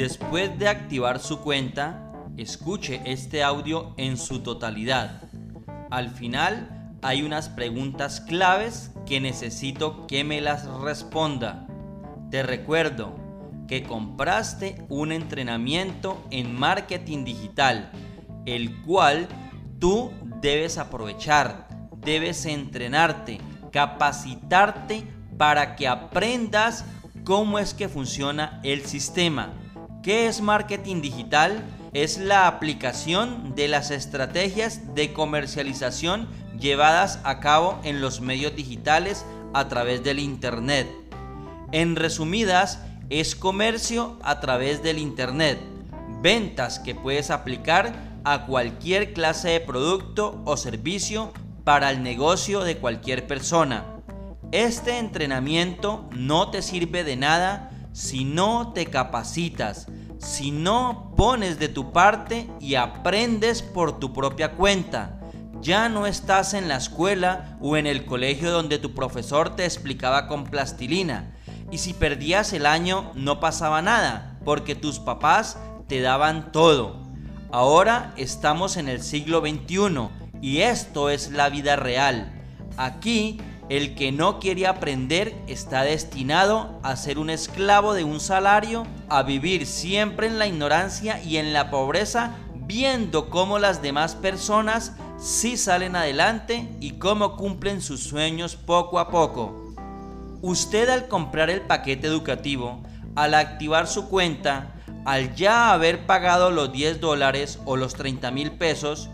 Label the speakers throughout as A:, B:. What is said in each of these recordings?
A: Después de activar su cuenta, escuche este audio en su totalidad. Al final hay unas preguntas claves que necesito que me las responda. Te recuerdo que compraste un entrenamiento en marketing digital, el cual tú debes aprovechar, debes entrenarte, capacitarte para que aprendas cómo es que funciona el sistema. ¿Qué es marketing digital? Es la aplicación de las estrategias de comercialización llevadas a cabo en los medios digitales a través del Internet. En resumidas, es comercio a través del Internet, ventas que puedes aplicar a cualquier clase de producto o servicio para el negocio de cualquier persona. Este entrenamiento no te sirve de nada si no te capacitas, si no pones de tu parte y aprendes por tu propia cuenta. Ya no estás en la escuela o en el colegio donde tu profesor te explicaba con plastilina. Y si perdías el año no pasaba nada, porque tus papás te daban todo. Ahora estamos en el siglo XXI y esto es la vida real. Aquí el que no quiere aprender está destinado a ser un esclavo de un salario, a vivir siempre en la ignorancia y en la pobreza, viendo cómo las demás personas sí salen adelante y cómo cumplen sus sueños poco a poco. Usted al comprar el paquete educativo, al activar su cuenta, al ya haber pagado los 10 dólares o los 30 mil pesos,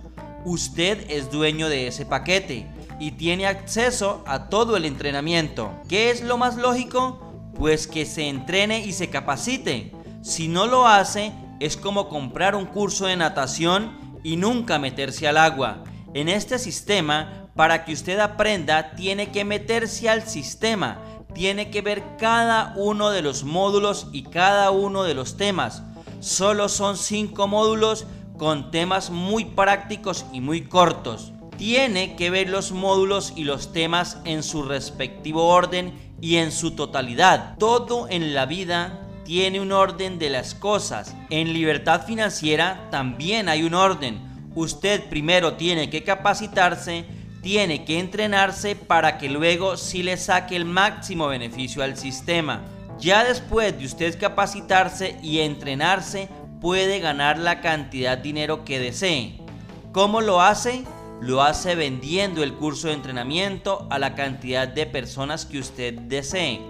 A: usted es dueño de ese paquete y tiene acceso a todo el entrenamiento. ¿Qué es lo más lógico? Pues que se entrene y se capacite. Si no lo hace, es como comprar un curso de natación y nunca meterse al agua. En este sistema, para que usted aprenda, tiene que meterse al sistema, tiene que ver cada uno de los módulos y cada uno de los temas. Solo son cinco módulos con temas muy prácticos y muy cortos tiene que ver los módulos y los temas en su respectivo orden y en su totalidad. Todo en la vida tiene un orden de las cosas. En libertad financiera también hay un orden. Usted primero tiene que capacitarse, tiene que entrenarse para que luego sí le saque el máximo beneficio al sistema. Ya después de usted capacitarse y entrenarse, puede ganar la cantidad de dinero que desee. ¿Cómo lo hace? Lo hace vendiendo el curso de entrenamiento a la cantidad de personas que usted desee.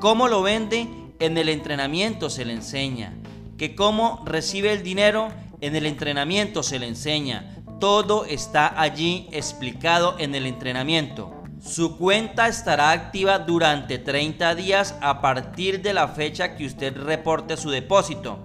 A: ¿Cómo lo vende? En el entrenamiento se le enseña. Que cómo recibe el dinero? En el entrenamiento se le enseña. Todo está allí explicado en el entrenamiento. Su cuenta estará activa durante 30 días a partir de la fecha que usted reporte su depósito.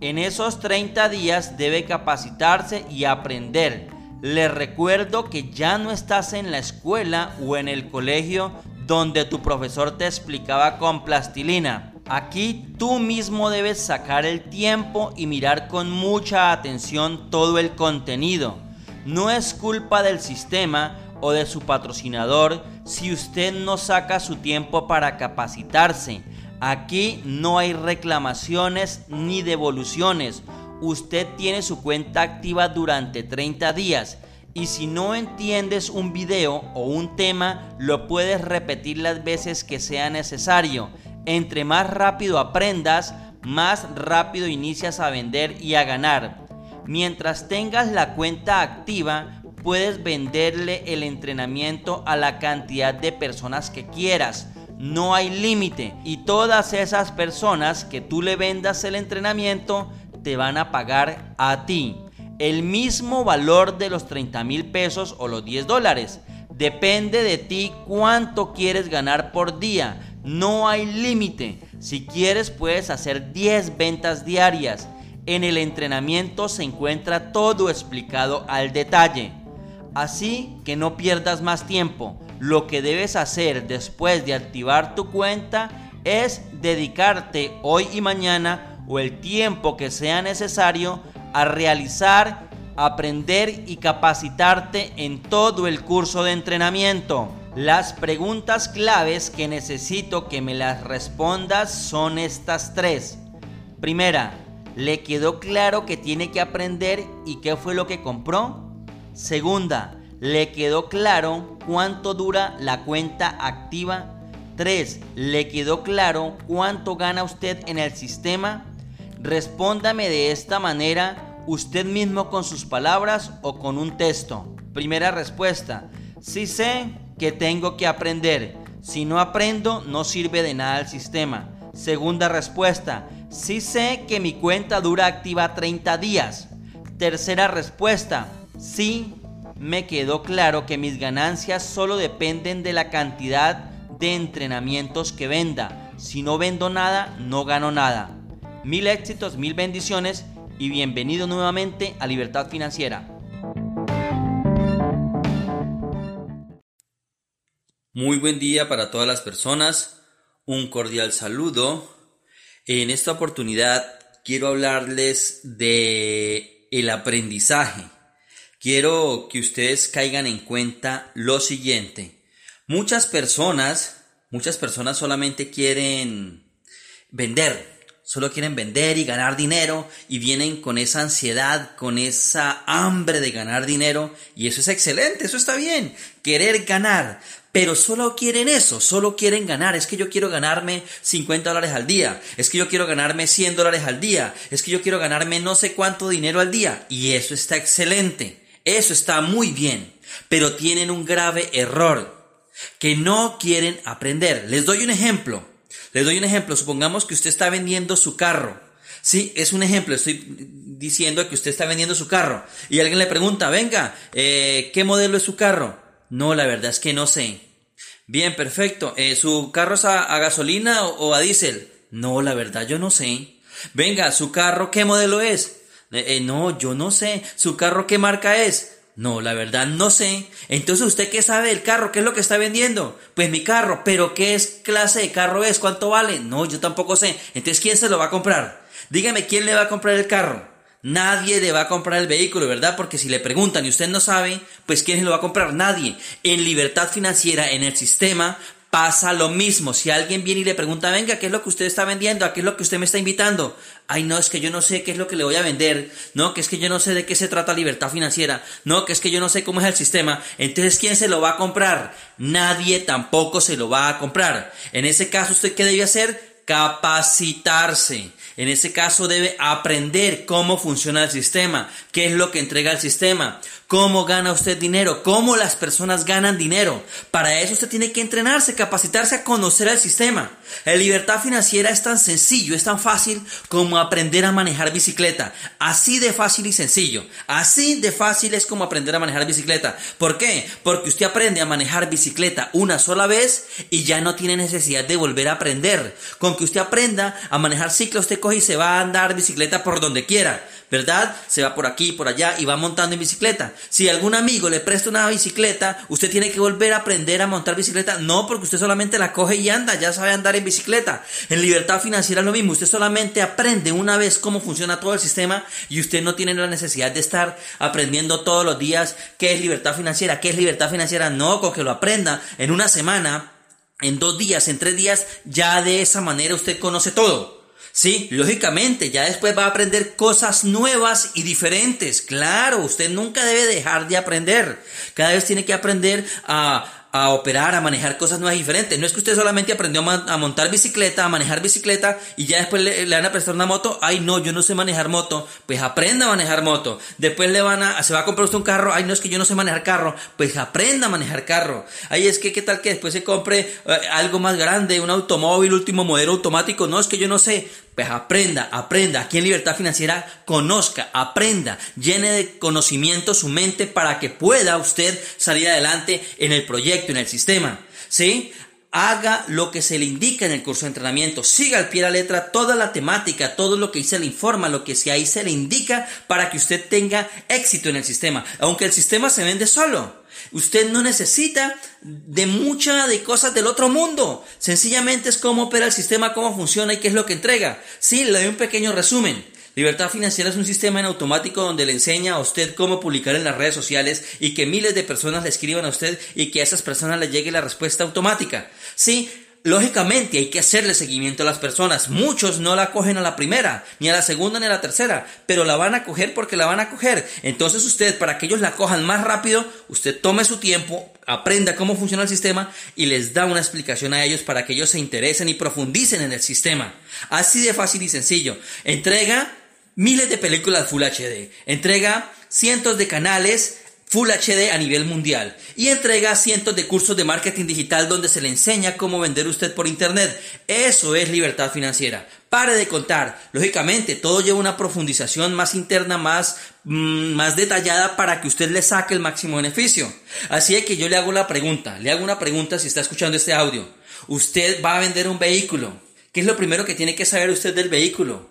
A: En esos 30 días debe capacitarse y aprender le recuerdo que ya no estás en la escuela o en el colegio donde tu profesor te explicaba con plastilina. Aquí tú mismo debes sacar el tiempo y mirar con mucha atención todo el contenido. No es culpa del sistema o de su patrocinador si usted no saca su tiempo para capacitarse. Aquí no hay reclamaciones ni devoluciones usted tiene su cuenta activa durante 30 días y si no entiendes un video o un tema, lo puedes repetir las veces que sea necesario. Entre más rápido aprendas, más rápido inicias a vender y a ganar. Mientras tengas la cuenta activa, puedes venderle el entrenamiento a la cantidad de personas que quieras. No hay límite. Y todas esas personas que tú le vendas el entrenamiento te van a pagar a ti el mismo valor de los 30 mil pesos o los 10 dólares. Depende de ti cuánto quieres ganar por día. No hay límite. Si quieres puedes hacer 10 ventas diarias. En el entrenamiento se encuentra todo explicado al detalle. Así que no pierdas más tiempo. Lo que debes hacer después de activar tu cuenta es dedicarte hoy y mañana o el tiempo que sea necesario a realizar, aprender y capacitarte en todo el curso de entrenamiento. Las preguntas claves que necesito que me las respondas son estas tres. Primera, ¿le quedó claro que tiene que aprender y qué fue lo que compró? Segunda, ¿le quedó claro cuánto dura la cuenta activa? 3. ¿Le quedó claro cuánto gana usted en el sistema? Respóndame de esta manera usted mismo con sus palabras o con un texto. Primera respuesta. Sí sé que tengo que aprender. Si no aprendo, no sirve de nada el sistema. Segunda respuesta. Sí sé que mi cuenta dura activa 30 días. Tercera respuesta. Sí, me quedó claro que mis ganancias solo dependen de la cantidad de entrenamientos que venda. Si no vendo nada, no gano nada. Mil éxitos, mil bendiciones y bienvenido nuevamente a Libertad Financiera. Muy buen día para todas las personas, un cordial saludo. En esta oportunidad quiero hablarles de el aprendizaje. Quiero que ustedes caigan en cuenta lo siguiente. Muchas personas, muchas personas solamente quieren vender, solo quieren vender y ganar dinero y vienen con esa ansiedad, con esa hambre de ganar dinero. Y eso es excelente, eso está bien, querer ganar, pero solo quieren eso, solo quieren ganar, es que yo quiero ganarme 50 dólares al día, es que yo quiero ganarme 100 dólares al día, es que yo quiero ganarme no sé cuánto dinero al día. Y eso está excelente, eso está muy bien, pero tienen un grave error, que no quieren aprender. Les doy un ejemplo. Les doy un ejemplo. Supongamos que usted está vendiendo su carro. Sí, es un ejemplo. Estoy diciendo que usted está vendiendo su carro. Y alguien le pregunta, venga, eh, ¿qué modelo es su carro? No, la verdad es que no sé. Bien, perfecto. Eh, ¿Su carro es a, gasolina o, a diésel? No, la verdad yo no sé. Venga, ¿su carro qué modelo es? Eh, no, yo no sé. ¿Su carro qué marca es? No, la verdad no sé. Entonces, ¿usted qué sabe del carro? ¿Qué es lo que está vendiendo? Pues mi carro, pero ¿qué es clase de carro es? ¿Cuánto vale? No, yo tampoco sé. Entonces, ¿quién se lo va a comprar? Dígame, ¿quién le va a comprar el carro? Nadie le va a comprar el vehículo, ¿verdad? Porque si le preguntan y usted no sabe, pues ¿quién se lo va a comprar? Nadie. En libertad financiera, en el sistema, pasa lo mismo. Si alguien viene y le pregunta, venga, ¿qué es lo que usted está vendiendo? ¿A qué es lo que usted me está invitando? Ay, no, es que yo no sé qué es lo que le voy a vender. No, que es que yo no sé de qué se trata libertad financiera. No, que es que yo no sé cómo es el sistema. Entonces, ¿quién se lo va a comprar? Nadie tampoco se lo va a comprar. En ese caso, ¿usted qué debe hacer? Capacitarse. En ese caso debe aprender cómo funciona el sistema, qué es lo que entrega el sistema, cómo gana usted dinero, cómo las personas ganan dinero. Para eso usted tiene que entrenarse, capacitarse a conocer el sistema. La libertad financiera es tan sencillo, es tan fácil como aprender a manejar bicicleta. Así de fácil y sencillo. Así de fácil es como aprender a manejar bicicleta. ¿Por qué? Porque usted aprende a manejar bicicleta una sola vez y ya no tiene necesidad de volver a aprender. Con que usted aprenda a manejar ciclo, usted y se va a andar bicicleta por donde quiera, ¿verdad? Se va por aquí, por allá y va montando en bicicleta. Si algún amigo le presta una bicicleta, usted tiene que volver a aprender a montar bicicleta, no porque usted solamente la coge y anda, ya sabe andar en bicicleta. En libertad financiera es lo mismo, usted solamente aprende una vez cómo funciona todo el sistema y usted no tiene la necesidad de estar aprendiendo todos los días qué es libertad financiera, qué es libertad financiera, no, con que lo aprenda en una semana, en dos días, en tres días, ya de esa manera usted conoce todo. Sí, lógicamente, ya después va a aprender cosas nuevas y diferentes. Claro, usted nunca debe dejar de aprender. Cada vez tiene que aprender a a operar, a manejar cosas nuevas diferentes. No es que usted solamente aprendió a montar bicicleta, a manejar bicicleta y ya después le, van a prestar una moto. Ay, no, yo no sé manejar moto. Pues aprenda a manejar moto. Después le van a, se va a comprar usted un carro. Ay, no es que yo no sé manejar carro. Pues aprenda a manejar carro. Ay, es que qué tal que después se compre eh, algo más grande, un automóvil, último modelo automático. No, es que yo no sé. Pues aprenda, aprenda. Aquí en Libertad Financiera, conozca, aprenda, llene de conocimiento su mente para que pueda usted salir adelante en el proyecto, en el sistema. ¿Sí? Haga lo que se le indica en el curso de entrenamiento. Siga al pie de la letra toda la temática, todo lo que se le informa, lo que ahí se le indica para que usted tenga éxito en el sistema. Aunque el sistema se vende solo. Usted no necesita de muchas de cosas del otro mundo. Sencillamente es cómo opera el sistema, cómo funciona y qué es lo que entrega. Sí, le doy un pequeño resumen. Libertad Financiera es un sistema en automático donde le enseña a usted cómo publicar en las redes sociales y que miles de personas le escriban a usted y que a esas personas le llegue la respuesta automática. Sí, Lógicamente hay que hacerle seguimiento a las personas. Muchos no la cogen a la primera, ni a la segunda, ni a la tercera, pero la van a coger porque la van a coger. Entonces usted, para que ellos la cojan más rápido, usted tome su tiempo, aprenda cómo funciona el sistema y les da una explicación a ellos para que ellos se interesen y profundicen en el sistema. Así de fácil y sencillo. Entrega miles de películas Full HD. Entrega cientos de canales Full HD a nivel mundial y entrega cientos de cursos de marketing digital donde se le enseña cómo vender usted por internet. Eso es libertad financiera. Pare de contar. Lógicamente, todo lleva una profundización más interna, más, mm, más detallada para que usted le saque el máximo beneficio. Así que yo le hago la pregunta, le hago una pregunta si está escuchando este audio. Usted va a vender un vehículo. ¿Qué es lo primero que tiene que saber usted del vehículo?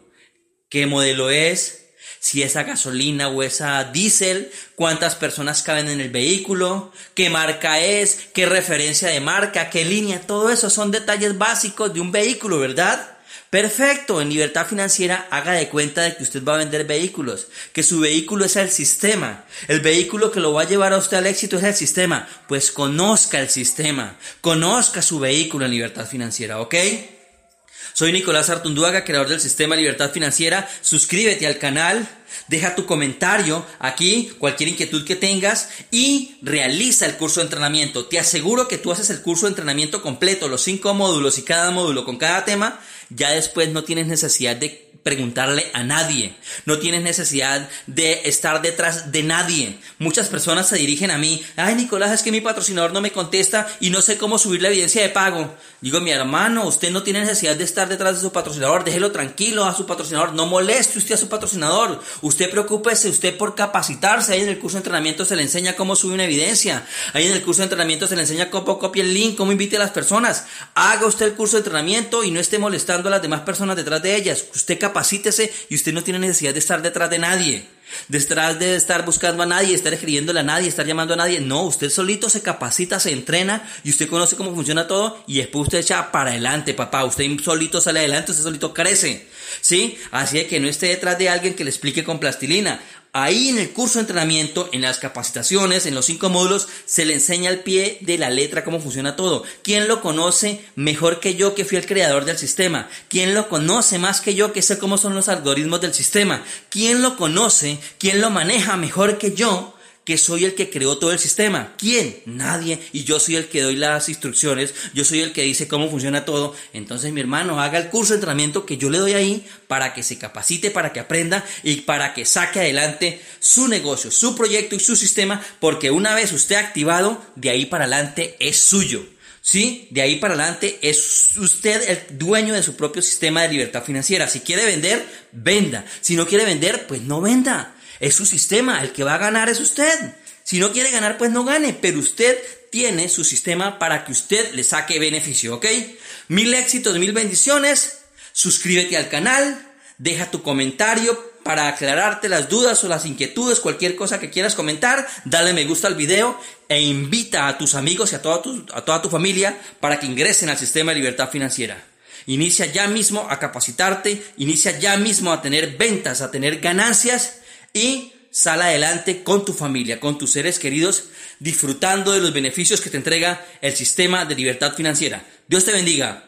A: ¿Qué modelo es? Si esa gasolina o esa diésel, cuántas personas caben en el vehículo, qué marca es, qué referencia de marca, qué línea, todo eso son detalles básicos de un vehículo, ¿verdad? Perfecto, en libertad financiera haga de cuenta de que usted va a vender vehículos, que su vehículo es el sistema, el vehículo que lo va a llevar a usted al éxito es el sistema, pues conozca el sistema, conozca su vehículo en libertad financiera, ¿ok? Soy Nicolás Artunduaga, creador del Sistema Libertad Financiera. Suscríbete al canal, deja tu comentario aquí, cualquier inquietud que tengas y realiza el curso de entrenamiento. Te aseguro que tú haces el curso de entrenamiento completo, los cinco módulos y cada módulo con cada tema, ya después no tienes necesidad de preguntarle a nadie. No tienes necesidad de estar detrás de nadie. Muchas personas se dirigen a mí. Ay, Nicolás, es que mi patrocinador no me contesta y no sé cómo subir la evidencia de pago. Digo, mi hermano, usted no tiene necesidad de estar detrás de su patrocinador. Déjelo tranquilo a su patrocinador. No moleste usted a su patrocinador. Usted preocúpese usted por capacitarse. Ahí en el curso de entrenamiento se le enseña cómo subir una evidencia. Ahí en el curso de entrenamiento se le enseña cómo copia el link, cómo invite a las personas. Haga usted el curso de entrenamiento y no esté molestando a las demás personas detrás de ellas. Usted capacítese y usted no tiene necesidad de estar detrás de nadie. Detrás de estar buscando a nadie, estar escribiéndole a nadie, estar llamando a nadie. No, usted solito se capacita, se entrena y usted conoce cómo funciona todo y después usted echa para adelante, papá. Usted solito sale adelante, usted solito crece. ¿Sí? Así que no esté detrás de alguien que le explique con plastilina. Ahí en el curso de entrenamiento, en las capacitaciones, en los cinco módulos, se le enseña al pie de la letra cómo funciona todo. ¿Quién lo conoce mejor que yo que fui el creador del sistema? ¿Quién lo conoce más que yo que sé cómo son los algoritmos del sistema? ¿Quién lo conoce? ¿Quién lo maneja mejor que yo? que soy el que creó todo el sistema. ¿Quién? Nadie. Y yo soy el que doy las instrucciones, yo soy el que dice cómo funciona todo. Entonces mi hermano haga el curso de entrenamiento que yo le doy ahí para que se capacite, para que aprenda y para que saque adelante su negocio, su proyecto y su sistema, porque una vez usted activado, de ahí para adelante es suyo. ¿Sí? De ahí para adelante es usted el dueño de su propio sistema de libertad financiera. Si quiere vender, venda. Si no quiere vender, pues no venda. Es su sistema, el que va a ganar es usted. Si no quiere ganar, pues no gane, pero usted tiene su sistema para que usted le saque beneficio, ¿ok? Mil éxitos, mil bendiciones. Suscríbete al canal, deja tu comentario para aclararte las dudas o las inquietudes, cualquier cosa que quieras comentar, dale me gusta al video e invita a tus amigos y a toda tu, a toda tu familia para que ingresen al sistema de libertad financiera. Inicia ya mismo a capacitarte, inicia ya mismo a tener ventas, a tener ganancias y sal adelante con tu familia, con tus seres queridos, disfrutando de los beneficios que te entrega el sistema de libertad financiera. Dios te bendiga.